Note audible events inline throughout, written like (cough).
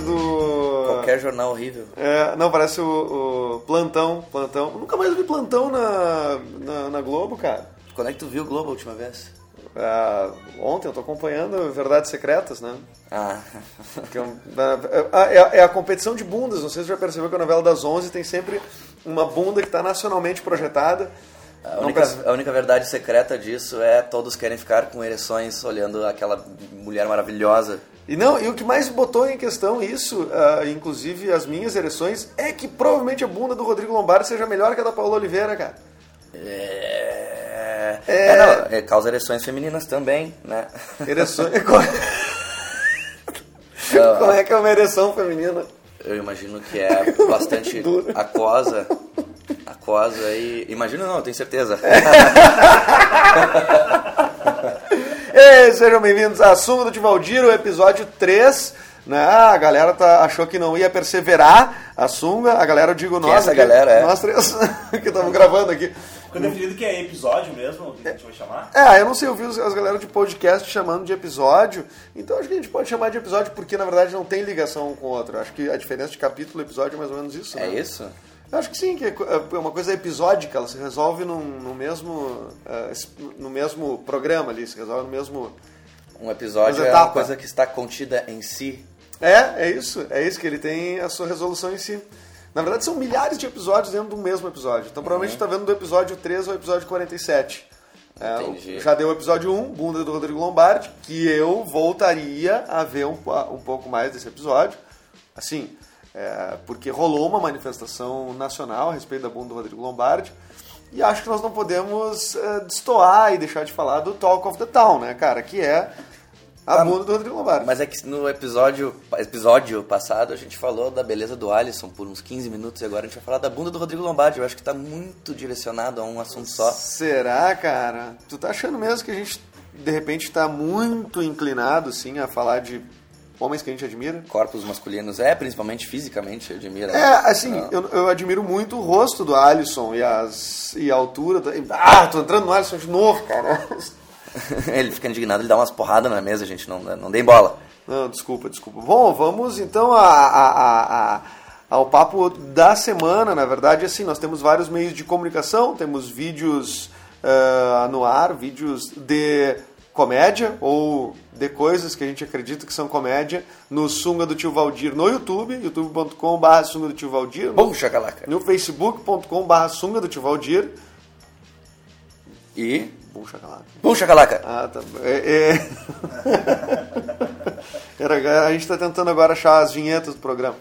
do. Qualquer jornal horrível. É, não, parece o, o Plantão. Plantão. Nunca mais vi Plantão na, na, na Globo, cara. Quando é que tu viu o Globo a última vez? Ah, ontem eu tô acompanhando Verdades Secretas, né? Ah, é, é- é- é a competição de bundas. Não sei se você já percebeu que a novela das 11 tem sempre uma bunda que está nacionalmente projetada. a única, perce- a única verdade secreta disso é todos querem ficar com ereções olhando aquela mulher maravilhosa. E não, e o que mais botou em questão isso, ah, inclusive as minhas ereções, é que provavelmente a bunda do Rodrigo Lombardi seja melhor que a da Paula Oliveira, cara. É... É. é, não, é, causa ereções femininas também, né? Ereções. (laughs) Como é que é uma ereção feminina? Eu imagino que é bastante (laughs) aquosa. Aquosa e. Imagino não, eu tenho certeza. (laughs) Ei, sejam bem-vindos a Sunga do Tivaldiro, episódio 3. Né? A galera tá, achou que não ia perseverar a sunga. A galera, eu digo nós. é essa aqui, galera, é? Nós três (laughs) que estamos gravando aqui. Ficou definido que é episódio mesmo, que a gente vai chamar? É, eu não sei, eu vi as galera de podcast chamando de episódio, então acho que a gente pode chamar de episódio porque na verdade não tem ligação um com o outro. Acho que a diferença de capítulo e episódio é mais ou menos isso. É né? isso? Eu acho que sim, que é é uma coisa episódica, ela se resolve num, no, mesmo, es- no mesmo programa ali, se resolve no mesmo. Um episódio é uma coisa que está contida em si. É, é isso, é isso que ele tem a sua resolução em si. Na verdade, são milhares de episódios dentro do mesmo episódio. Então, provavelmente, está vendo do episódio 3 ao episódio 47. É, já deu o episódio 1, Bunda do Rodrigo Lombardi, que eu voltaria a ver um, um pouco mais desse episódio. Assim, é, porque rolou uma manifestação nacional a respeito da bunda do Rodrigo Lombardi. E acho que nós não podemos é, destoar e deixar de falar do Talk of the Town, né, cara? Que é a Ah, bunda do Rodrigo Lombardi. Mas é que no episódio, episódio passado a gente falou da beleza do Alisson por uns 15 minutos e agora a gente vai falar da bunda do Rodrigo Lombardi. Eu acho que tá muito direcionado a um assunto só. Será, cara? Tu tá achando mesmo que a gente, de repente, tá muito inclinado, sim, a falar de homens que a gente admira? Corpos masculinos, é, principalmente fisicamente, admira. É, assim, eu, eu admiro muito o rosto do Alisson e, as, e a altura. Da... Ah, tô entrando no Alisson de novo, cara. (laughs) ele fica indignado, ele dá umas porradas na mesa, gente, não, não dê bola. Não, desculpa, desculpa. Bom, vamos então a, a- a- ao papo da semana. Na verdade, assim, nós temos vários meios de comunicação, temos vídeos ah, no ar, vídeos de comédia ou de coisas que a gente acredita que são comédia no Sunga do Tio Valdir no YouTube, youtube.com.br Sunga do Tio Valdir, no, Bom, chacalaca. no facebook.com.br Sunga do Tio Valdir. E. Puxa, calaca. Bom, chacalaca. Ah, tá. bom. É, é... (laughs) A gente está tentando agora achar as vinhetas do programa.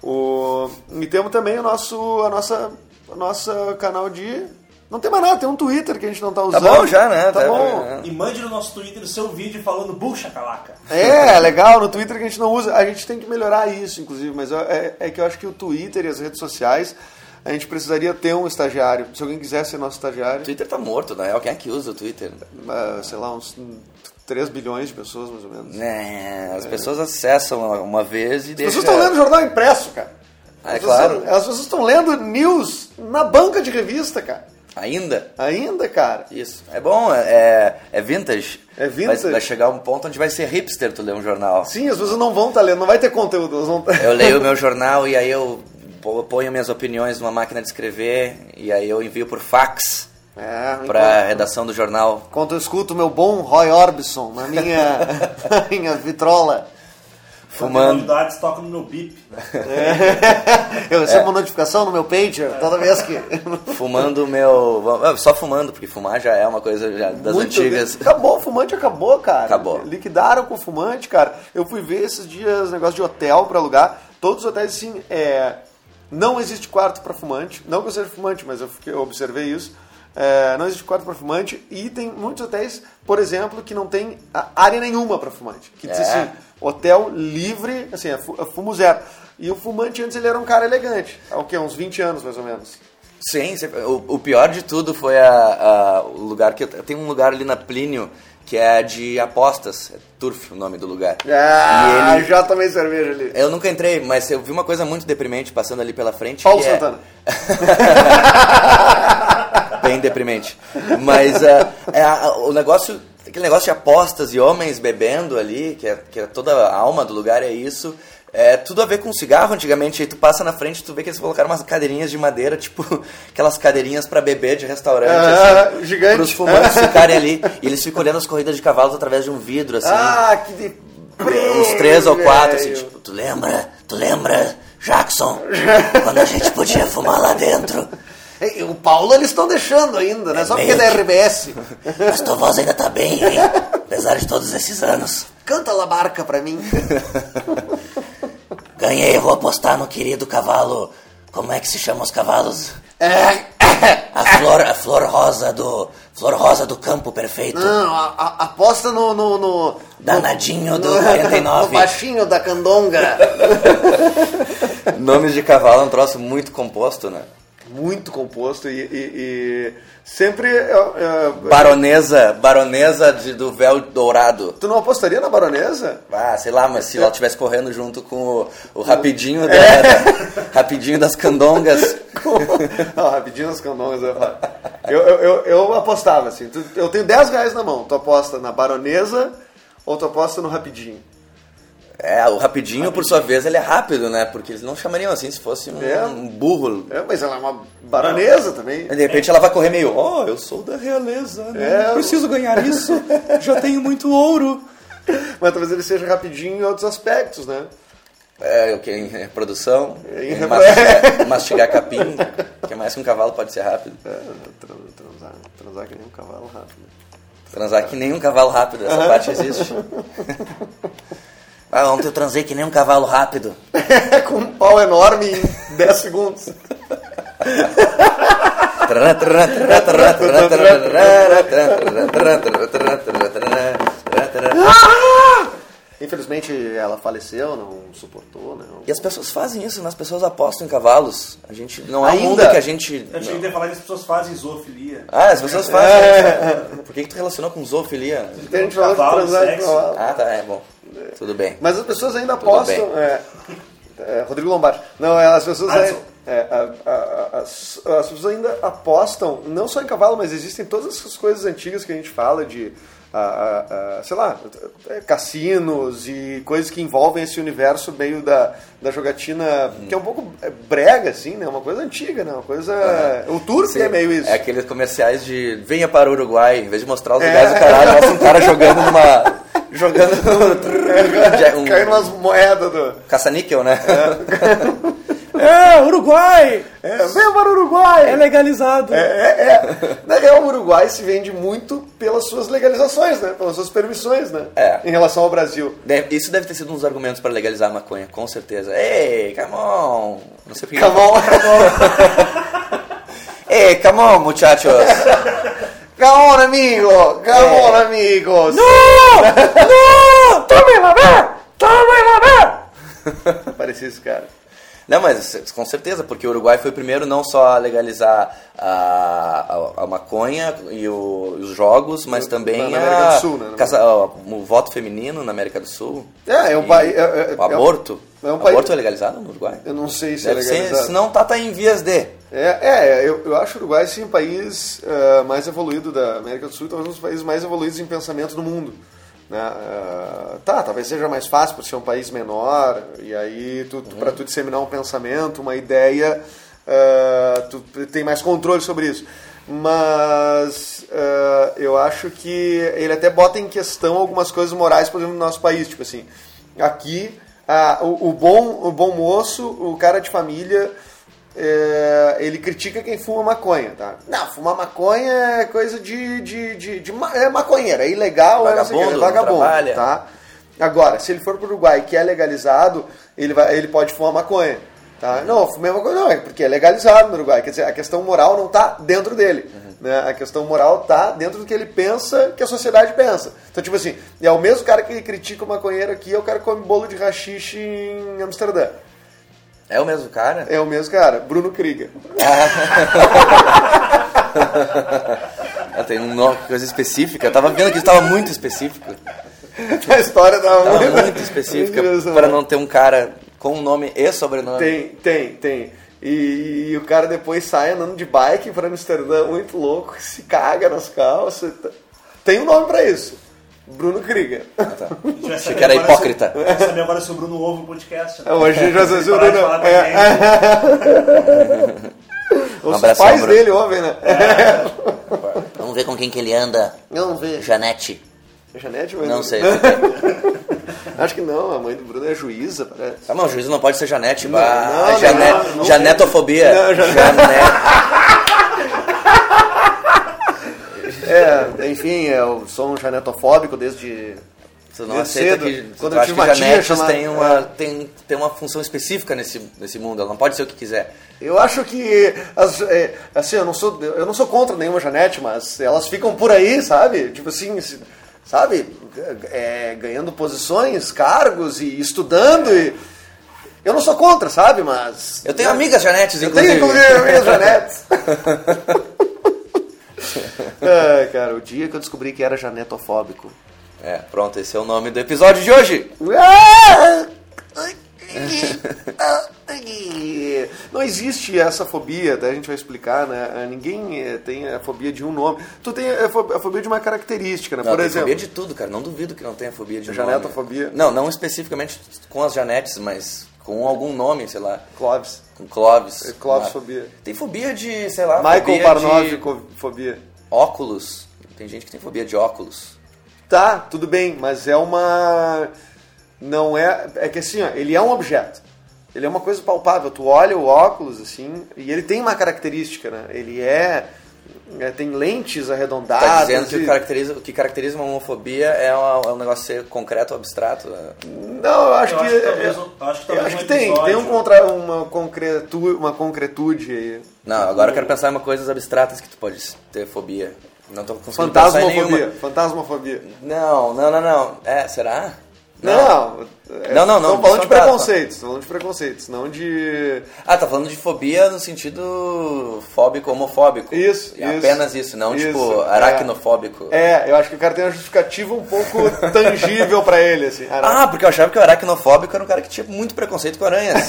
O... E temos também o nosso, a nossa, a nossa canal de. Não tem mais nada, tem um Twitter que a gente não está Tá usando. bom já, né? Tá bom. E mande no nosso Twitter o seu vídeo falando bucha calaca. É, é legal, no Twitter que a gente não usa. A gente tem que melhorar isso, inclusive, mas é, é que eu acho que o Twitter e as redes sociais, a gente precisaria ter um estagiário. Se alguém quiser ser nosso O estagiário, Twitter tá morto, real. Quem é que usa o Twitter? ah, sei lá, uns 3 bilhões de pessoas, mais ou menos. É, as pessoas acessam uma- vez e As deixam. pessoas estão lendo jornal impresso, cara. É As pessoas- claro. As pessoas estão lendo news na banca de revista, cara. Ainda? Ainda, cara. Isso. É bom, é, é vintage. É vintage. Vai, vai chegar um ponto onde vai ser hipster tu ler um jornal. Sim, as pessoas não vão estar lendo, não vai ter conteúdo. Tá- Eu leio o (laughs) meu jornal e aí eu po- ponho minhas opiniões numa máquina de escrever e aí eu envio por fax É, pra enquanto, redação do jornal. enquanto eu escuto o meu bom Roy Orbison na minha, (laughs) na minha vitrola. Fumando. Novidades toca no meu bip. (laughs) Eu recebo uma notificação no meu pager toda vez que. (laughs) Fumando o meu. Só fumando, porque fumar já é uma coisa já das Muito antigas. bem. Acabou, o fumante acabou, cara. Acabou. Liquidaram com o fumante, cara. Eu fui ver esses dias negócio de hotel pra alugar. Todos os hotéis, assim, é, não existe quarto pra fumante. Não que eu seja fumante, mas eu, fiquei- eu observei isso. É, não existe quarto pra fumante. E tem muitos hotéis, por exemplo, que não tem área nenhuma pra fumante. Que diz É. assim, hotel livre, assim, é, fu- é fumo zero. E o fumante antes ele era um cara elegante. Há o quê? Uns 20 anos, mais ou menos. Sim, o, pior de tudo foi a, a- o lugar que. eu- Tem um lugar ali na Plínio que é de apostas. É Turf o nome do lugar. Ah, E ele- já tomei cerveja ali. Eu nunca entrei, mas eu vi uma coisa muito deprimente passando ali pela frente. Paulo é- Santana. (laughs) Bem deprimente. Mas é, é o negócio, aquele negócio de apostas e homens bebendo ali, que é, que é toda a alma do lugar, é isso. É tudo a ver com cigarro. Antigamente, aí tu passa na frente tu vê que eles colocaram umas cadeirinhas de madeira, tipo (laughs) aquelas cadeirinhas pra beber de restaurante, Ah, assim, gigante. pros fumantes ficarem ali. E eles ficam olhando as corridas de cavalos através de um vidro, assim. Ah, que de... uns três ou quatro, assim, tipo, tu lembra? Tu lembra, Jackson? (laughs) quando a gente podia fumar lá dentro? Ei, O Paulo eles estão deixando ainda, né? Só porque é da RBS. (laughs) Mas tua voz ainda tá bem, hein? (laughs) Apesar de todos esses anos. Canta La Barca pra mim. (laughs) Ganhei, vou apostar no querido cavalo. Como é que se chamam os cavalos? É, A flor, a flor rosa do. Flor rosa do campo perfeito. não, a- a- aposta no... no, no Danadinho do no- 49. No baixinho da candonga. Nomes de cavalo é um troço muito composto, né? Muito composto e... e- e sempre... é, é, Baronesa, baronesa de, do véu dourado. Tu não apostaria na baronesa? Ah, sei lá, mas se ela estivesse correndo junto com o, o rapidinho, da, da- rapidinho das candongas. (laughs) Não, rapidinho nas candongas. Eu, eu, eu, eu, apostava assim. Eu tenho 10 reais na mão. Tu aposta na baronesa ou tu aposta no rapidinho? É, o rapidinho, por sua vez, ele é rápido, né? Porque eles não chamariam assim se fosse um, É. um burro. É, mas ela é uma baronesa também. De repente ela vai correr meio, oh, eu sou da realeza, né? É. preciso ganhar isso, já tenho muito ouro. (laughs) Mas talvez ele seja rapidinho em outros aspectos, né? É, o que? Em reprodução, Em em mastigar, mastigar capim, (laughs) que mais que um cavalo pode ser rápido. É, tran- transar, transar que nem um cavalo rápido. Transar que nem um cavalo rápido, essa parte existe. (laughs) Ah, ontem eu transei que nem um cavalo rápido. Com um pau enorme em 10 segundos. Infelizmente ela faleceu, não suportou, né? E as pessoas fazem isso, né? As pessoas apostam em cavalos. A gente não é um Ainda? mundo que a gente. Eu tinha que falar que as pessoas fazem zoofilia. Ah, as pessoas fazem. Por que, que tu relacionou com zoofilia? Tem gente falando de Cavalo, transar com sexo. cavalo. Ah, tá, é bom. Tudo bem. Mas as pessoas ainda Tudo apostam. bem. É, é, Rodrigo Lombardi. Não, é, as pessoas. Alisson. é, a- a- as, as pessoas ainda apostam, não só em cavalo, mas existem todas essas coisas antigas que a gente fala de. a- sei lá, é, cassinos e coisas que envolvem esse universo meio da, da jogatina, que é um pouco é, brega, assim, né? Uma coisa antiga, né? Uma coisa. O turco é meio isso. É aqueles comerciais de venha para o Uruguai, em vez de mostrar os lugares do caralho, mostra um cara (laughs) jogando numa. Jogando (laughs) um, Caindo umas moedas do. caça-níquel, né? É, Uruguai! É, vem para o Uruguai! É legalizado. É, é, é. Na real, o Uruguai se vende muito pelas suas legalizações, né? Pelas suas permissões, né? É. Em relação ao Brasil. Deve- Isso deve ter sido um dos argumentos para legalizar a maconha, com certeza. Ei, come on! Não sei por que- Come on! (laughs) Ei, come on, muchachos! (laughs) Come on, amigo! Come on, amigos! Não! Tome lá, ver! Tome lá, ver! (laughs) Parecia esse cara. Não, mas com certeza, porque o Uruguai foi o primeiro não só a legalizar a, a, a maconha e o- os jogos, mas também Na- na América a- do Sul, né? casa- o voto feminino na América do Sul. É, é um país. É, é- o aborto. é um país- aborto é legalizado no Uruguai? Eu não sei se Deve é ser, legalizado. senão tá, tá em vias de. É, é eu, eu acho o Uruguai sim, o país eh, mais evoluído da América do Sul, talvez um dos países mais evoluídos em pensamento do mundo. Né? Ah, tá, talvez seja mais fácil por ser um país menor, e aí tu, tu, para tu disseminar um pensamento, uma ideia, ah, tu tem mais controle sobre isso. Mas eu acho que ele até bota em questão algumas coisas morais, por exemplo, no nosso país. Tipo assim, aqui ah, o, o bom, o bom moço, o cara de família, é, ele critica quem fuma maconha, tá? Não, fumar maconha é coisa de, de, de, de é maconheiro, é ilegal, é não Vagabundo, é não vagabundo, trabalha. tá? Agora, se ele for pro Uruguai, que é legalizado, ele, vai, ele pode fumar maconha, tá? Não, eu fumei maconha não, é porque é legalizado no Uruguai, quer dizer, a questão moral não tá dentro dele, né? A questão moral tá dentro do que ele pensa, que a sociedade pensa. Então, tipo assim, é o mesmo cara que critica o maconheiro aqui, é o cara que come bolo de rachixe em Amsterdã. É o mesmo cara? É o mesmo cara, Bruno Krieger. Ah, tem uma coisa específica. Eu tava vendo que estava muito específico. A história da Tava muito específica para não ter um cara com um nome e sobrenome. Tem, tem, tem. E, e o cara depois sai andando de bike pra Amsterdã, muito louco, se caga nas calças. Tem um nome pra isso. Bruno Krieger. Ah, tá. Achei que era hipócrita. saber agora se o Bruno ouve o podcast. né? Hoje a gente vai saber se o Bruno- falar com é. Os abração, pais Bruno. dele ouvem, né? Vamos ver com quem que ele anda. Não vê. Janete. Janete, mas Não sei. (laughs) Acho que não, a mãe do Bruno é juíza, parece. Ah, não, o juiz não pode ser Janete. Não, bah, não, não, Jane- não, não. Janetofobia. Não, Jan- Janete. É, enfim, eu sou um janetofóbico desde. Tu não aceita cedo, que quando eu tive uma tia chamada- tem uma, é. tem, tem uma função específica nesse, nesse mundo. Ela não pode ser o que quiser. Eu acho que as- é, assim, eu não sou eu não sou contra nenhuma Janete, mas elas ficam por aí, sabe? Tipo assim, sabe, É, ganhando posições, cargos e estudando e eu não sou contra, sabe? Mas Eu tenho amigas Janetes, eu inclusive. tenho inclusive amigas Janetes. (laughs) (laughs) Ai, cara, o dia que eu descobri que era janetofóbico. É, pronto, esse é o nome do episódio de hoje. (laughs) Não existe essa fobia, daí a gente vai explicar, né? Ninguém eh, tem a fobia de um nome. Tu tem a fo- a fobia de uma característica, né? Não, Por tem exemplo, fobia de tudo, cara. Não duvido que não tenha fobia de Janetofobia? nome. Não, não especificamente com as Janetes, mas com algum nome, sei lá. Clóvis. Com Clóvis. É, Clóvis Ah, fobia. Tem fobia de, sei lá, Michael fobia Parnov, de fobia. óculos. Tem gente que tem fobia de óculos. Tá, tudo bem, mas é uma. Não é. É que assim, ó, ele é um objeto. Ele é uma coisa palpável. Tu olha o óculos, assim, e ele tem uma característica, né? Ele é. É, tem lentes arredondadas. Tá dizendo que o, e- que caracteriza, o que caracteriza uma homofobia é, uma- é um negócio ser concreto ou abstrato? é? Não, eu acho Eu que. acho que talvez um- eu acho que eu é talvez acho que tem, tem um contra, uma, concretu, uma concretude aí. Não, agora eu quero pensar em uma coisas abstratas que tu pode ter fobia. Não tô conseguindo pensar em Fantasmofobia. nenhuma. Fantasmofobia. Não, não, não, não. É, será? Não. é, Não, não, não, Estamos falando de preconceitos. Falando de preconceitos, não de. Ah, tá falando de fobia no sentido fóbico, homofóbico. Isso, É isso. apenas isso, não Isso, tipo é. aracnofóbico. É, eu acho que o cara tem uma justificativa um pouco (laughs) tangível pra ele, assim. Ah, porque eu achava que o aracnofóbico era um cara que tinha muito preconceito com aranhas. (laughs)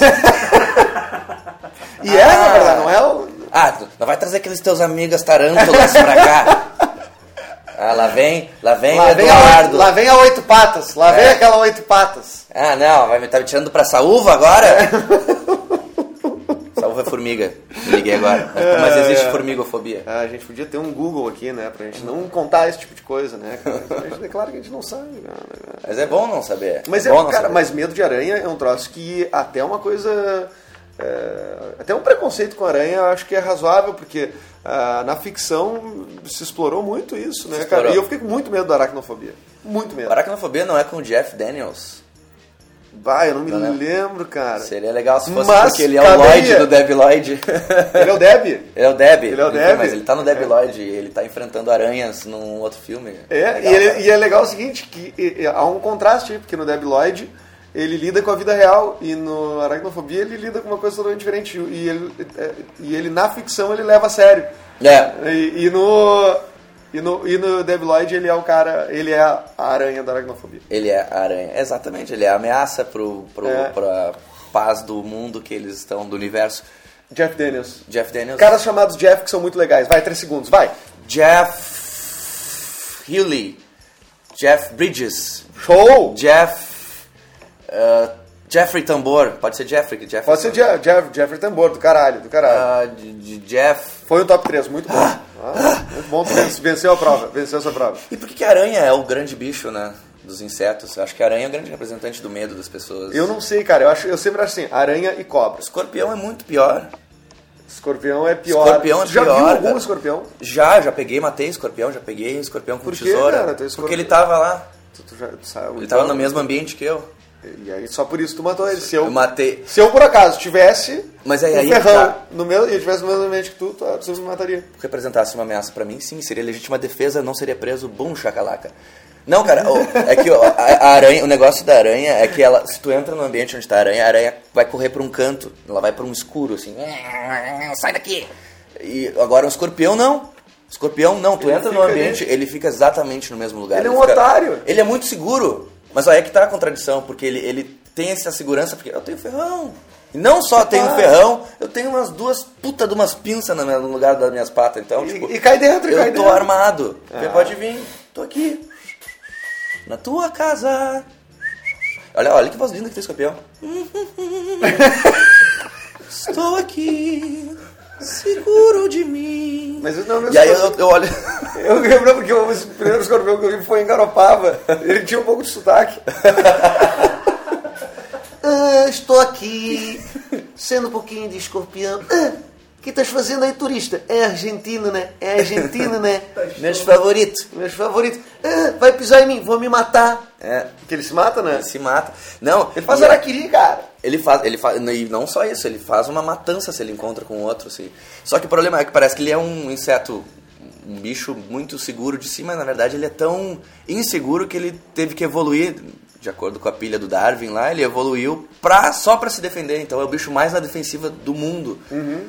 e é, na verdade, não é o. ah, não vai trazer aqueles teus amigos tarântulas pra cá. Ah, lá vem, lá vem Lá o vem, a Eduardo. lá vem a oito patas, lá vem É. aquela oito patas. Ah, não, vai me tá me tirando pra saúva agora? (laughs) saúva é formiga. Me liguei agora. Mas existe formigofobia. Ah, a gente podia ter um Google aqui, né, pra gente não contar esse tipo de coisa, né? A gente declara que a gente não sabe, cara. Mas é bom não saber. Mas, é é, bom cara, saber. mas medo de aranha é um troço que até uma coisa. É, até um preconceito com aranha eu acho que é razoável, porque ah, na ficção se explorou muito isso, né, cara? E eu fiquei com muito medo da aracnofobia. Muito medo. Aracnofobia não é com o Jeff Daniels. Bah, eu não me Não lembro. lembro, cara. Seria legal se fosse Mas porque ele é o. Lloyd do Deb Lloyd. (laughs) Ele é o Deb? Ele é o Deb. Ele é o Deb? Mas ele tá no Deb É. Lloyd e ele tá enfrentando aranhas num outro filme. É, Legal, e, ele- cara. e é legal o seguinte, que e- e há um contraste, porque no Deb Lloyd ele lida com a vida real e no Aracnofobia ele lida com uma coisa totalmente diferente. E ele, é, e ele na ficção ele leva a sério. É. E, e no e no e no Deb Lloyd ele é o cara, ele é a aranha da Aracnofobia. Ele é a aranha. Exatamente, ele é a ameaça pro, pro, É. pra paz do mundo que eles estão, do universo. Jeff Daniels. Jeff Daniels. Caras chamados Jeff que são muito legais. Vai, três segundos, vai. Jeff Healy. Jeff Bridges. Show! Jeff. Uh, Jeffrey Tambor. Pode ser Jeffrey. Jeffrey Pode ser Jeff, Jeff, Jeffrey Tambor, do caralho, do caralho. Ah, de, de Jeff. Foi o top 3, muito bom. Ah, muito bom, tu ven- venceu a prova, venceu essa prova. E por que, que a aranha é o grande bicho, né? Dos insetos? Eu acho que a aranha é o grande representante do medo das pessoas. Eu não sei, cara, eu, acho, eu sempre acho assim, aranha e cobra. Escorpião é muito pior. Escorpião é pior. Escorpião é já pior, viu algum cara. escorpião? Já, já peguei, matei escorpião, já peguei escorpião com Por quê, tesoura. cara? Escorpião. Porque ele tava lá. Tu, tu já, tu sabe, Ele tava então- no mesmo ambiente que eu. E aí só por isso tu matou ele. Se eu, Eu matei. se eu por acaso tivesse Mas aí- um aí ferrão tá. no meu, e eu tivesse no mesmo ambiente que tu, tu, tu me mataria. representasse uma ameaça pra mim, sim, seria legítima defesa, não seria preso, bum, chacalaca. Não, cara, ó, é que ó, a, aranha, o negócio da aranha é que ela, se tu entra no ambiente onde tá a aranha, a aranha vai correr pra um canto, ela vai pra um escuro, assim, sai daqui. E agora um escorpião não. Escorpião não, tu Ele entra no ambiente, ele fica exatamente no mesmo lugar. Ele é um fica- otário. Ele é muito seguro, mas aí é que tá a contradição, porque ele, ele tem essa segurança, porque eu tenho ferrão. E não só tenho um Ah. ferrão, eu tenho umas duas puta de umas pinças no lugar das minhas patas. Então, E- tipo, e cai dentro, eu cai tô dentro. armado. Você Ah. pode vir, tô aqui. na tua casa. Olha, olha que voz linda que tem escorpião. (laughs) Estou aqui, seguro de mim. Mas não, meu E aí eu, eu olho. (laughs) Eu lembro porque o primeiro escorpião que eu vi foi em Garopaba. Ele tinha um pouco de sotaque. (laughs) Ah, estou aqui, sendo um pouquinho de escorpião. Ah, que estás fazendo aí, turista? É argentino, né? É argentino, né? (laughs) Meus favoritos. Meus favoritos. Ah, vai pisar em mim, vou me matar. É, Que ele se mata, né? ele se mata. Não, Ele faz e- araquiri, cara. Ele faz, ele faz, e não só isso, ele faz uma matança se ele encontra com outro, assim. Só que o problema é que parece que ele é um inseto, um bicho muito seguro de si, mas na verdade ele é tão inseguro que ele teve que evoluir, de acordo com a pilha do Darwin lá, ele evoluiu pra, só pra se defender. Então é o bicho mais na defensiva do mundo.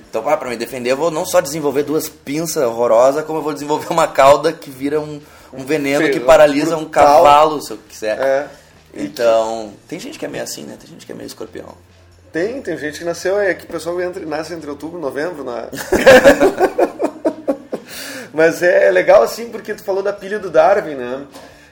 Então, ah, pra me defender, eu vou não só desenvolver duas pinças horrorosas, como eu vou desenvolver uma cauda que vira um, um veneno que Feio, paralisa um cavalo, se eu quiser. É. Então, tem gente que é meio assim, né? Tem gente que é meio escorpião. Tem, tem gente que nasceu, é que o pessoal entra, nasce entre outubro e novembro, né? (laughs) Mas é legal assim porque tu falou da pilha do Darwin, né?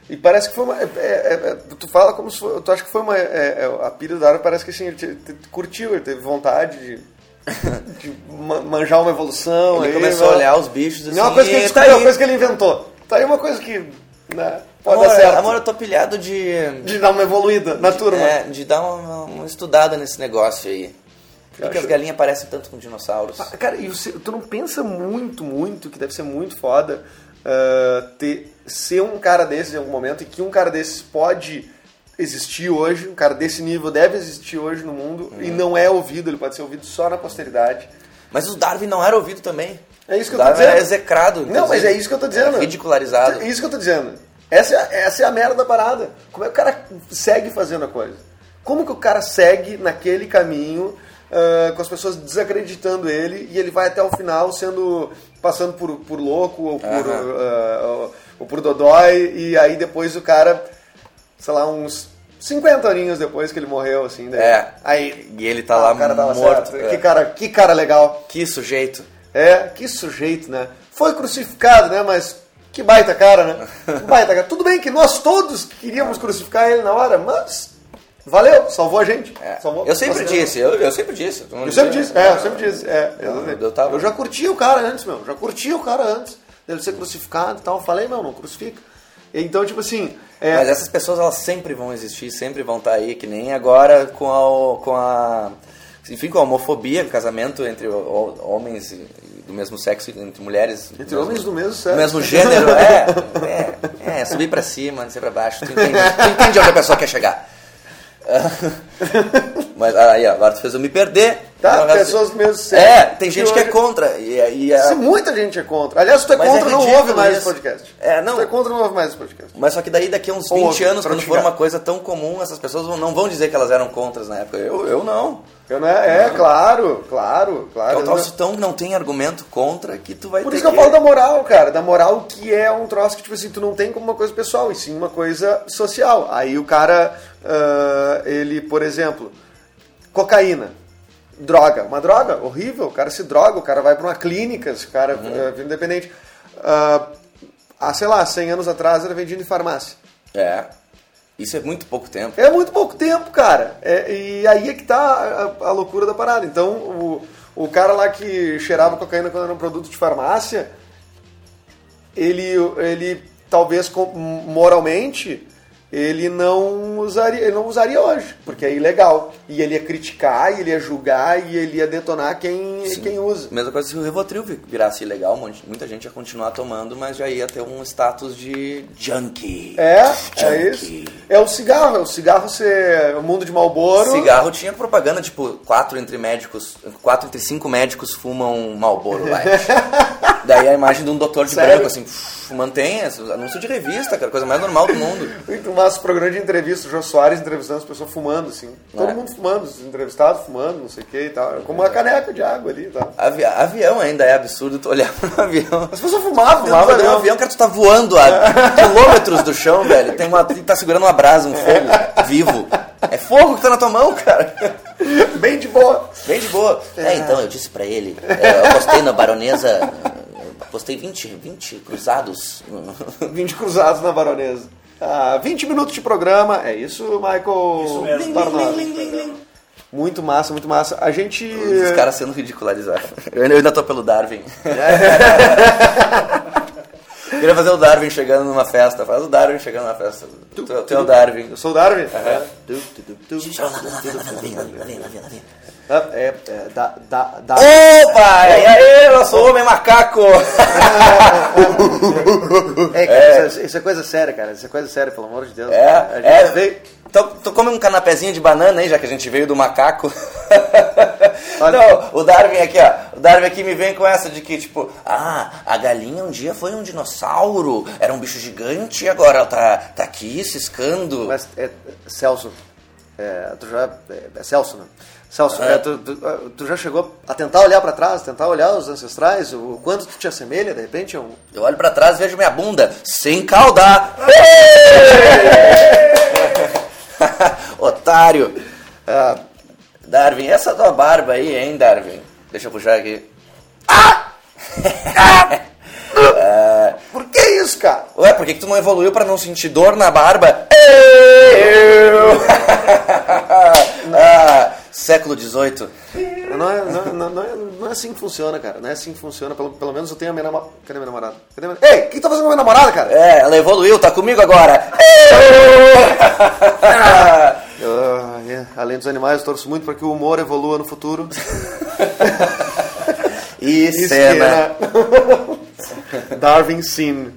E parece que foi uma. é- é- é- tu fala como se foi, Tu acha que foi uma. é- é- a pilha do Darwin parece que assim, ele te- te- curtiu, ele teve vontade de, (laughs) de ma- manjar uma evolução. Ele aí, começou a né? olhar os bichos assim. Não é uma coisa que ele tá descobriu, é uma coisa que ele inventou. Tá aí uma coisa que. Né, pode Amor, dar certo. amor, eu tô pilhado de. De dar uma evoluída na turma. É, de dar uma, uma estudada nesse negócio aí. Por que, as galinhas parecem tanto com dinossauros? Ah, Cara, e você- tu não pensa muito, muito, que deve ser muito foda ah, ter, ser um cara desses em algum momento e que um cara desses pode existir hoje, um cara desse nível deve existir hoje no mundo e Uhum. não é ouvido, ele pode ser ouvido só na posteridade. Mas o Darwin não era ouvido também. É isso que o eu tô Darwin dizendo. era execrado. Não, mas é isso que eu tô dizendo. Era ridicularizado. É isso que eu tô dizendo. Essa é, a- essa é a merda da parada. Como é que o cara segue fazendo a coisa? Como que o cara segue naquele caminho com as pessoas desacreditando ele e ele vai até o final sendo passando por, por louco ou por, ah, ou, por dodói e aí depois o cara, sei lá, uns 50 aninhos depois que ele morreu, assim, daí, É. aí E ele tá ah, lá o cara tava morto. certo. é. Que cara, que cara legal. Que sujeito. É, que sujeito, né? Foi crucificado, né? Mas que baita cara, né? (laughs) Baita cara. Tudo bem que nós todos queríamos crucificar ele na hora, mas valeu, salvou a gente. É. Salvou. Eu sempre disse, eu, eu sempre disse. tu não Eu sempre disse, é, eu sempre disse. É, Eu- eu, eu tava- eu já curti o cara antes, meu. Já curti o cara antes dele ser crucificado e tal. Eu falei, meu, não crucifica. Então, tipo assim. É, Mas essas pessoas elas sempre vão existir, sempre vão estar aí, que nem agora com a, com a enfim, com a homofobia, o casamento entre homens do mesmo sexo, entre mulheres do Entre mesmo- homens do mesmo do sexo. mesmo gênero, é, é, é, subir pra cima, descer pra baixo, tu entende, tu entende onde a pessoa quer chegar. (laughs) Mas aí, ó, agora tu fez eu me perder. Tá, pessoas do mesmo sexo. É, tem gente que é hoje- contra. E, e a- Se muita gente é contra. Aliás, se tu é Mas é contra, não ridículo ouve mais esse podcast. É, não. Se tu é contra, não ouve mais esse podcast. Mas só que daí daqui a uns Ou 20 anos, pra quando for uma coisa tão comum, essas pessoas não vão dizer que elas eram contras na época. Eu, eu não. Eu não é, é, claro, claro, claro. É um troço não- tão não tem argumento contra que tu vai Por isso que eu falo da moral, cara. Da moral que é um troço que, tipo assim, tu não tem como uma coisa pessoal, e sim uma coisa social. Aí o cara, ah, ele, por exemplo, cocaína. Droga. Uma droga horrível. O cara se droga, o cara vai pra uma clínica, esse cara Uhum. vida independente. Ah, há, sei lá, 100 anos atrás era vendido em farmácia. É. Isso é muito pouco tempo. É muito pouco tempo, cara. É, e aí é que tá a, a loucura da parada. Então, o, o cara lá que cheirava cocaína quando era um produto de farmácia, ele, ele talvez moralmente ele não usaria, ele não usaria hoje, porque é ilegal. E ele ia criticar, e ele ia julgar, e ele ia detonar quem, quem usa. Mesma coisa se o Rivotril vi- virasse ilegal, muita gente ia continuar tomando, mas já ia ter um status de junkie. É, é Junkie. isso. É o cigarro, é o cigarro ser o mundo de Malboro. Cigarro tinha propaganda, tipo, quatro entre médicos, quatro entre cinco médicos fumam Marlboro Light. (laughs) Daí a imagem de um doutor de Sério? branco, assim, pff, mantém, anúncio de revista, cara, coisa mais normal do mundo. Muito massa programa de entrevista, o Jô Soares entrevistando as pessoas fumando, assim. Todo É. mundo fumando, os entrevistados fumando, não sei o que e tal. Como uma caneca de água ali e tal. Avi- avião ainda é absurdo tu olhar (laughs) pro avião. As pessoas fumavam, Fumava dentro de do um avião, cara, tu tá voando a (laughs) quilômetros do chão, velho. Tem uma, tá segurando uma brasa, um fogo vivo. É fogo que tá na tua mão, cara. Bem de boa. Bem de boa. É, então, eu disse pra ele, é, eu apostei na baronesa, eu apostei 20, 20 cruzados. 20 cruzados na baronesa. Ah, 20 minutos de programa, é isso, Michael? Isso mesmo. Nós. Muito massa, muito massa. A gente. Os caras sendo ridicularizados. Eu ainda- tô pelo Darwin. Queria fazer o Darwin chegando numa festa. Faz o Darwin chegando numa festa. Tu, tu é o Darwin. Eu sou o Darwin? É. Ah, É, é, da, da, da. E aí, nosso homem macaco! É, cara, Isso, é, isso é coisa séria, cara. Isso é coisa séria, pelo amor de Deus. É, a gente é. veio. Então, tu come um canapézinho de banana aí, já que a gente veio do macaco. Olha. Não, o Darwin aqui, ó. O Darwin aqui me vem com essa de que, tipo, ah, a galinha um dia foi um dinossauro, era um bicho gigante e agora ela tá, tá aqui ciscando. Mas, é, Celso, é, tu já. É, é Celso, né? Celso, É. é, tu, tu, tu já chegou a tentar olhar pra trás, tentar olhar os ancestrais, o quanto tu te assemelha, de repente, um. Eu olho pra trás e vejo minha bunda sem cauda. (laughs) Otário. Ah, Darwin, essa tua barba aí, hein, Darwin? Deixa eu puxar aqui. (laughs) Por que isso, cara? Ué, por que, que tu não evoluiu pra não sentir dor na barba? Século XVIII. Não é, não, não, não, é, não é assim que funciona, cara. Não é assim que funciona. Pelo, pelo menos eu tenho a minha namorada. Cadê minha namorada? Cadê minha... Ei, o que tu tá fazendo com a minha namorada, cara? É, ela evoluiu, tá comigo agora. Ah, (laughs) é, Além dos animais, eu torço muito para que o humor evolua no futuro. (laughs) e Isso cena. Darwin Sim.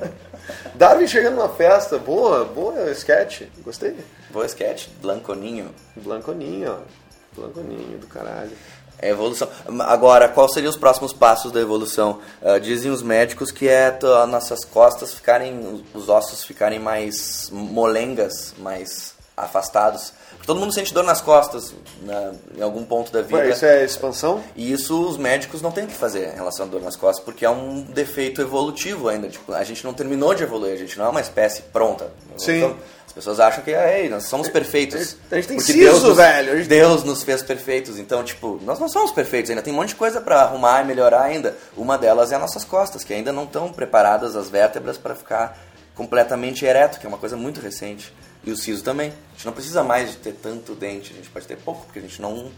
(laughs) Darwin chegando numa festa, boa, boa sketch, gostei. Boa sketch, Blanconinho. Blanconinho, ó. Blanconinho do caralho. É evolução. Agora, quais seriam os próximos passos da evolução? Ah, dizem os médicos que é as nossas costas ficarem, os ossos ficarem mais molengas, mais afastados. Todo mundo sente dor nas costas na- em algum ponto da vida. Ué, isso é expansão? E isso os médicos não têm que fazer em relação à dor nas costas, porque é um defeito evolutivo ainda. Tipo, a gente não terminou de evoluir, a gente não é uma espécie pronta. Sim. Então, as pessoas acham que Ei, nós somos perfeitos. a gente tem Porque siso, Deus nos- velho, gente- Deus nos fez perfeitos. Então, tipo, nós não somos perfeitos ainda. Tem um monte de coisa pra arrumar e melhorar ainda. Uma delas é as nossas costas, que ainda não estão preparadas as vértebras para ficar completamente ereto, que é uma coisa muito recente. E o siso também. A gente não precisa mais de ter tanto dente, a gente pode ter pouco, porque a gente não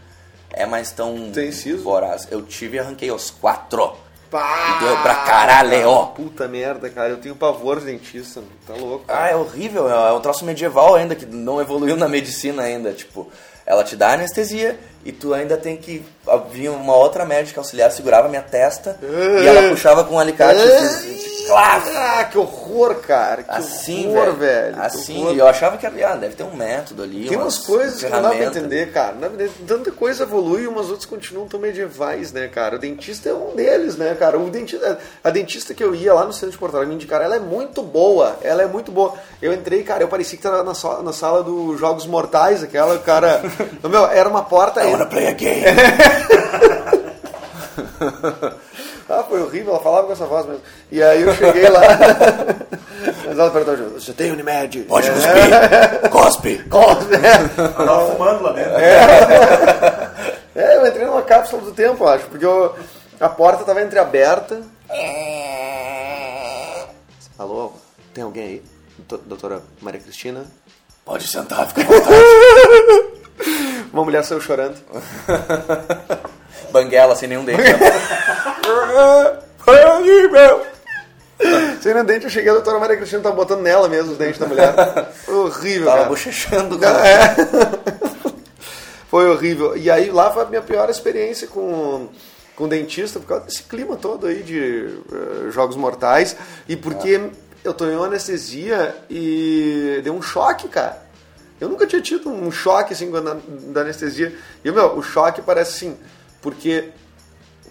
é mais tão Tem siso? voraz. Eu tive e arranquei os quatro. Pá! E doeu pra caralho, ó. Puta merda, cara, eu tenho pavor de dentista, tá louco. Ah, é horrível, é um troço medieval ainda, que não evoluiu na medicina ainda. Tipo, ela te dá anestesia e tu ainda tem que. Vinha uma outra médica auxiliar, segurava minha testa e ela puxava com um alicate. Clá! Ah, que horror, cara. Que Assim, horror, velho. velho. Assim, horror. eu achava que ah, deve ter um método ali. Tem umas coisas que não dá pra entender, cara. Tanta coisa evolui e umas outras continuam tão medievais, né, cara? O dentista é um deles, né, cara? O dentista, a dentista que eu ia lá no centro de Porto Alegre me indicaram, ela é muito boa. Ela é muito boa. Eu entrei, cara, eu parecia que tava na, so- na sala dos Jogos Mortais, aquela, cara. (laughs) Meu, era uma porta. I wanna play a game. (laughs) Foi horrível, ela falava com essa voz mesmo. E aí eu cheguei lá. (laughs) Mas ela perguntou, você tem Unimed? Pode É. cuspir. (laughs) Cospe. Cospe, né? Tava fumando lá dentro. É, eu entrei numa cápsula do tempo, acho, porque eu- a porta estava entreaberta. Alô, tem alguém aí? Doutor- Doutora Maria Cristina? Pode sentar, fica à (laughs) vontade. Uma mulher saiu chorando. Banguela sem nenhum dente. (laughs) Sem nenhum dente, eu cheguei, a doutora Maria Cristina tava botando nela mesmo os dentes da mulher. Foi horrível, Tava cara. bochechando, cara. É. (laughs) Foi horrível. E aí lá foi a minha pior experiência com, com dentista, por causa desse clima todo aí de eh, jogos mortais. E porque eu tô em anestesia e deu um choque, cara. Eu nunca tinha tido um choque assim da anestesia. E, meu, o choque parece assim, porque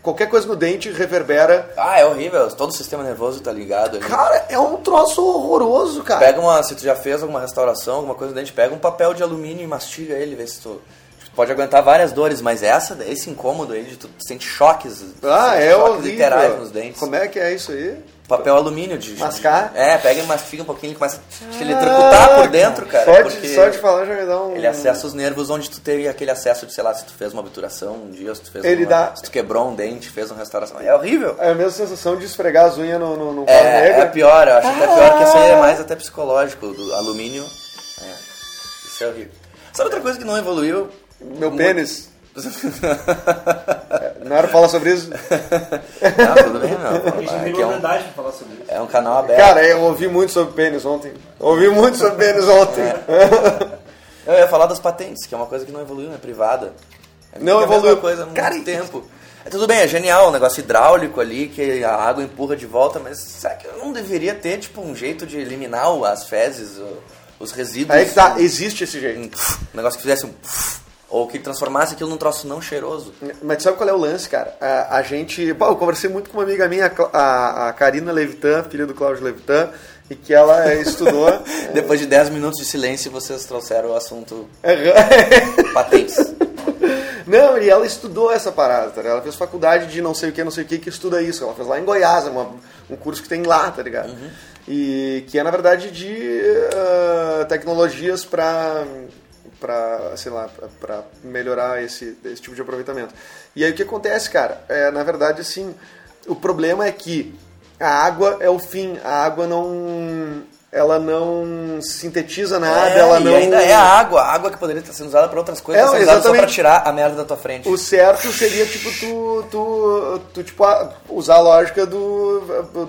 qualquer coisa no dente reverbera. Ah, é horrível. Todo o sistema nervoso tá ligado ali. Cara, é um troço horroroso, cara. Pega uma, se tu já fez alguma restauração, alguma coisa no dente, pega um papel de alumínio e mastiga ele, vê se tu, tu pode aguentar várias dores, mas essa, esse incômodo aí de tu sente choques, Ah, sente é choques horrível. literais nos dentes. Como é que é isso aí? Papel alumínio de. Mascar? é, pega e mastiga um pouquinho e começa a te eletrocutar por dentro, cara. Só de, só de falar já me dá um. Ele acessa os nervos onde tu teve aquele acesso de, sei lá, se tu fez uma obturação um dia, se tu fez Ele uma, dá- se tu quebrou um dente, fez uma restauração. É horrível. É a mesma sensação de esfregar as unhas no, no, no É, negro. é pior, eu acho até pior que esse aí é mais até psicológico, do alumínio. É, isso é horrível. Sabe outra coisa que não evoluiu? Meu Muito- pênis. Não era falar sobre isso? Não, tudo bem, não. A gente não tem Aqui é um, falar sobre isso. é um canal aberto. Cara, eu ouvi muito sobre pênis ontem. Ouvi muito sobre pênis ontem. É. Eu ia falar das patentes, que é uma coisa que não evoluiu, é privada. É Não evoluiu. coisa há muito Cara, tempo. É, tudo bem, é genial, um negócio hidráulico ali, que a água empurra de volta, mas será que não deveria ter, tipo, um jeito de eliminar as fezes, os resíduos? Aí que tá, existe esse jeito. um negócio que fizesse um... ou que transformasse aquilo num troço não cheiroso. Mas sabe qual é o lance, cara? A, a gente. Pô, eu conversei muito com uma amiga minha, a a, Karina Levitan, filha do Cláudio Levitan, e que ela (laughs) estudou. Depois de 10 minutos de silêncio, vocês trouxeram o assunto Uhum. (laughs) patentes. Não, e ela estudou essa parada, tá? Ela fez faculdade de não sei o que, não sei o que, que estuda isso. Ela fez lá em Goiás, é uma- um curso que tem lá, tá ligado? E que é, na verdade, de ah, tecnologias pra, pra, sei lá, pra melhorar esse, esse tipo de aproveitamento. E aí o que acontece, cara? É, na verdade, assim, o problema é que a água é o fim, a água não... Ela não sintetiza nada, É, ela e não... ainda é a água, a água que poderia estar sendo usada para outras coisas, É, usada só exatamente. para tirar a merda da tua frente. O certo seria, tipo, tu, tu, tu tipo, usar a lógica do,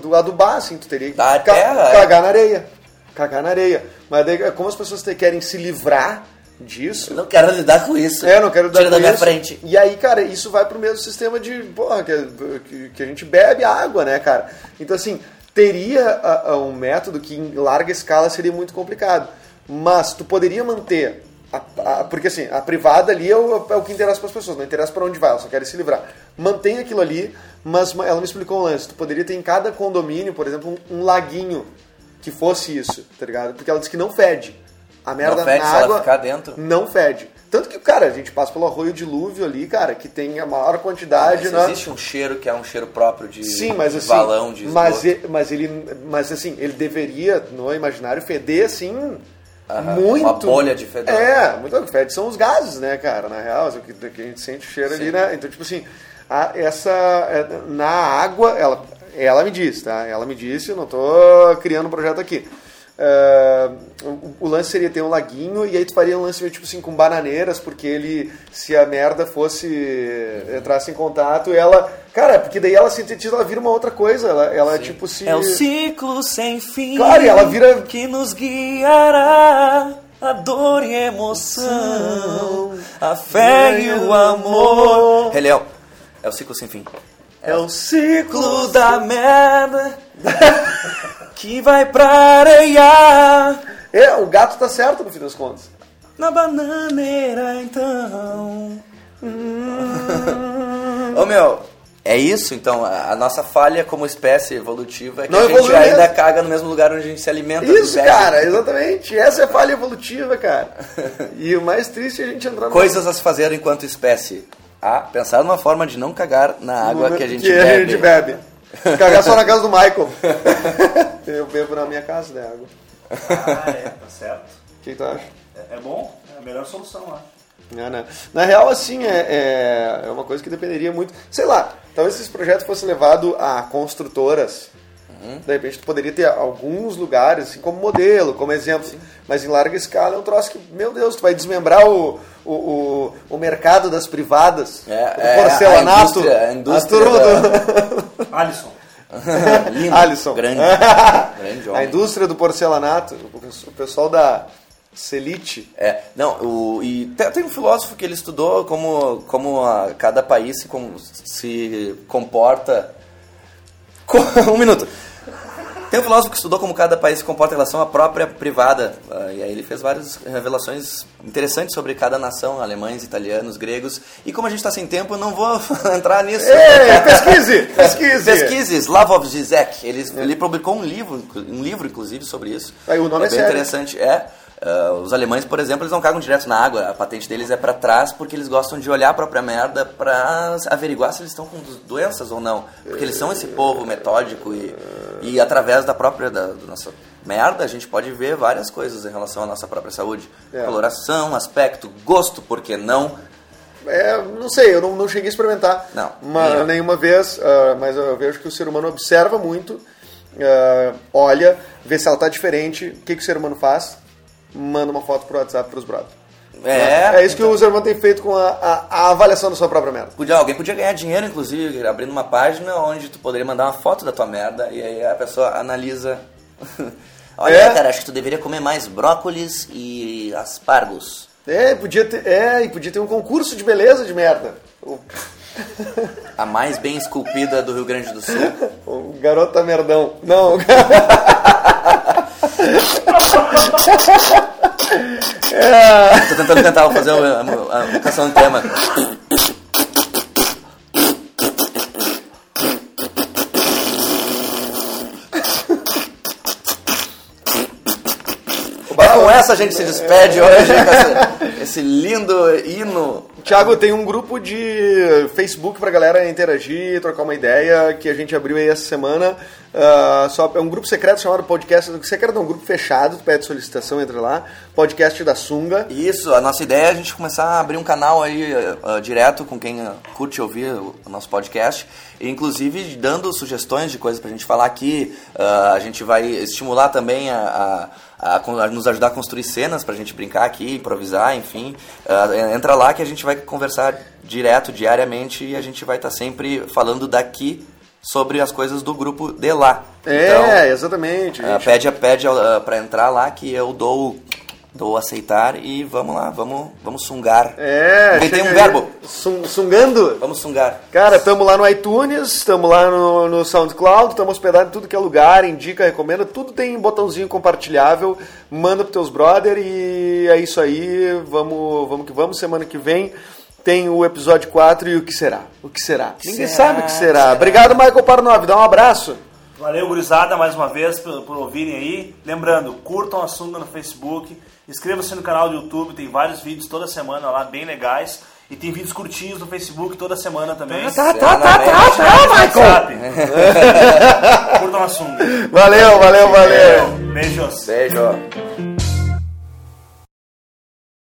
do adubar, assim, tu teria que ca- terra, é. cagar na areia. Cagar na areia. Mas daí, como as pessoas querem se livrar disso, Eu não quero lidar com isso. é, eu não quero dar Tira da com minha isso. frente. E aí, cara, isso vai pro mesmo sistema de, porra, que, que, a gente bebe água, né, cara? Então, assim, teria a- a- um método que em larga escala seria muito complicado. Mas tu poderia manter. a- a- porque assim, a privada ali é o, é o que interessa para as pessoas, não interessa para onde vai, elas só querem se livrar. Mantém aquilo ali, mas ma- ela me explicou um lance. Tu poderia ter em cada condomínio, por exemplo, um, um laguinho que fosse isso, tá ligado? Porque ela disse que não fede. A merda fede na água ficar dentro? não fede. Tanto que, cara, a gente passa pelo arroio dilúvio ali, cara, que tem a maior quantidade, Mas né? existe um cheiro que é um cheiro próprio de, Sim, mas de assim, valão, de mas, ele, mas ele, mas assim, ele deveria no imaginário feder assim Aham, muito. uma bolha de fedor. É, muito que fede são os gases, né, cara, na real, o que, que a gente sente o cheiro ali, né? Então, tipo assim, a- essa é, na água, ela ela me disse, tá? Ela me disse, eu não tô criando um projeto aqui. É, o, o lance seria ter um laguinho e aí tu faria um lance meio, tipo assim com bananeiras porque ele se a merda fosse entrasse em contato ela cara porque daí ela sintetiza ela vira uma outra coisa ela, ela tipo se É o ciclo sem fim Claro, e ela vira- que nos guiará a dor e a emoção, a fé e o amor. Leão, é o ciclo sem fim. é o ciclo Ciclo da merda (laughs) que vai pra areia é o gato tá certo no fim das contas na bananeira então. (laughs) Ô meu, é isso então. A nossa falha como espécie evolutiva é que Não a gente ainda mesmo. caga no mesmo lugar onde a gente se alimenta. isso cara exatamente essa é a falha evolutiva cara (laughs) e o mais triste é a gente entrar numa- Coisas a se fazer enquanto espécie. A. Pensar numa forma de não cagar na água que a gente que bebe. a gente bebe cagar só na casa do Michael (laughs) eu bebo na minha casa né água Ah, é, tá certo. o que tu acha? É, é bom, é a melhor solução lá. É, né? Na real, assim, é, é, é uma coisa que dependeria muito. Sei lá, talvez se esse projeto fosse levado a construtoras, de repente tu poderia ter alguns lugares, assim, como modelo, como exemplo. Mas em larga escala é um troço que, meu Deus, tu vai desmembrar o, o, o, o mercado das privadas, É, o é, porcelanato, a indústria- a indústria tudo. (laughs) Alisson. (laughs) Lindo, Alisson. Grande. (laughs) grande a homem. indústria do porcelanato, o pessoal da Celite. É, não, o, e te- tem um filósofo que ele estudou como, como a, cada país se, com- se comporta. (laughs) Um minuto. Tem um filósofo que estudou como cada país se comporta em relação à própria privada. ah, E aí ele fez várias revelações interessantes sobre cada nação, alemães, italianos, gregos. E como a gente está sem tempo, eu não vou (laughs) entrar nisso. Ei, (laughs) pesquise! Pesquise! Pesquise, Slavov Zizek. Ele, ele publicou um livro, um livro, inclusive, sobre isso. Aí, o nome é bem sério. interessante. É, Ah, os alemães, por exemplo, eles não cagam direto na água. A patente deles é pra trás porque eles gostam de olhar a própria merda pra averiguar se eles estão com doenças ou não. Porque eles são esse povo metódico e, e através da própria da, da nossa merda a gente pode ver várias coisas em relação à nossa própria saúde. É. Coloração, aspecto, gosto, por que não? É, não sei, eu não, não cheguei a experimentar Não, uma- nenhuma vez, ah, mas eu vejo que o ser humano observa muito, ah, olha, vê se ela tá diferente, o que, que o ser humano faz? Manda uma foto pro WhatsApp pros brothers. É, É isso que o ser humano tem feito com a, a- a avaliação da sua própria merda. Podia, alguém podia ganhar dinheiro, inclusive, abrindo uma página onde tu poderia mandar uma foto da tua merda e aí a pessoa analisa. (laughs) Olha, É. cara, acho que tu deveria comer mais brócolis e aspargos. É, podia ter, é, e podia ter um concurso de beleza de merda. (laughs) A mais bem esculpida do Rio Grande do Sul. (laughs) o garota merdão. Não, (laughs) Tô tentando vou fazer a canção do tema. Essa a gente se despede hoje, com essa- (laughs) esse lindo hino. Thiago, tem um grupo de Facebook pra galera interagir, trocar uma ideia, que a gente abriu aí essa semana. Ah, só, é um grupo secreto chamado Podcast. Secreto é um grupo fechado, pede solicitação, entra lá. Podcast da Sunga. Isso, a nossa ideia é a gente começar a abrir um canal aí eh, direto com quem eh, curte ouvir o, nosso podcast. E, inclusive dando sugestões de coisas pra gente falar aqui. Ah, a gente vai estimular também a, a- a a nos ajudar a construir cenas pra gente brincar aqui, improvisar, enfim. Ah, entra lá que a gente vai conversar direto, diariamente, e a gente vai estar sempre falando daqui sobre as coisas do grupo de lá. É, Então, exatamente. ah, gente. pede pede uh, para entrar lá que eu dou dou aceitar e vamos lá, vamos vamos sungar. É, tem um verbo? Sun- sungando? Vamos sungar. Cara, estamos lá no iTunes, estamos lá no, no SoundCloud, estamos hospedados em tudo que é lugar, indica, recomenda, tudo tem botãozinho compartilhável, manda pros teus brother e é isso aí, vamos, vamos que vamos, semana que vem tem o episódio 4 e o que será? O que será? Ninguém será? sabe o que será. Será? Obrigado, Michael Parnov, dá um abraço. Valeu, gurizada, mais uma vez por, por ouvirem aí. Lembrando, curtam a Sunga no Facebook, inscrevam-se no canal do YouTube, tem vários vídeos toda semana lá, bem legais. E tem vídeos curtinhos no Facebook toda semana também. Tá, tá, tá, tá, WhatsApp. (laughs) curtam a Sunga. Valeu, valeu, valeu. Beijos. Beijo.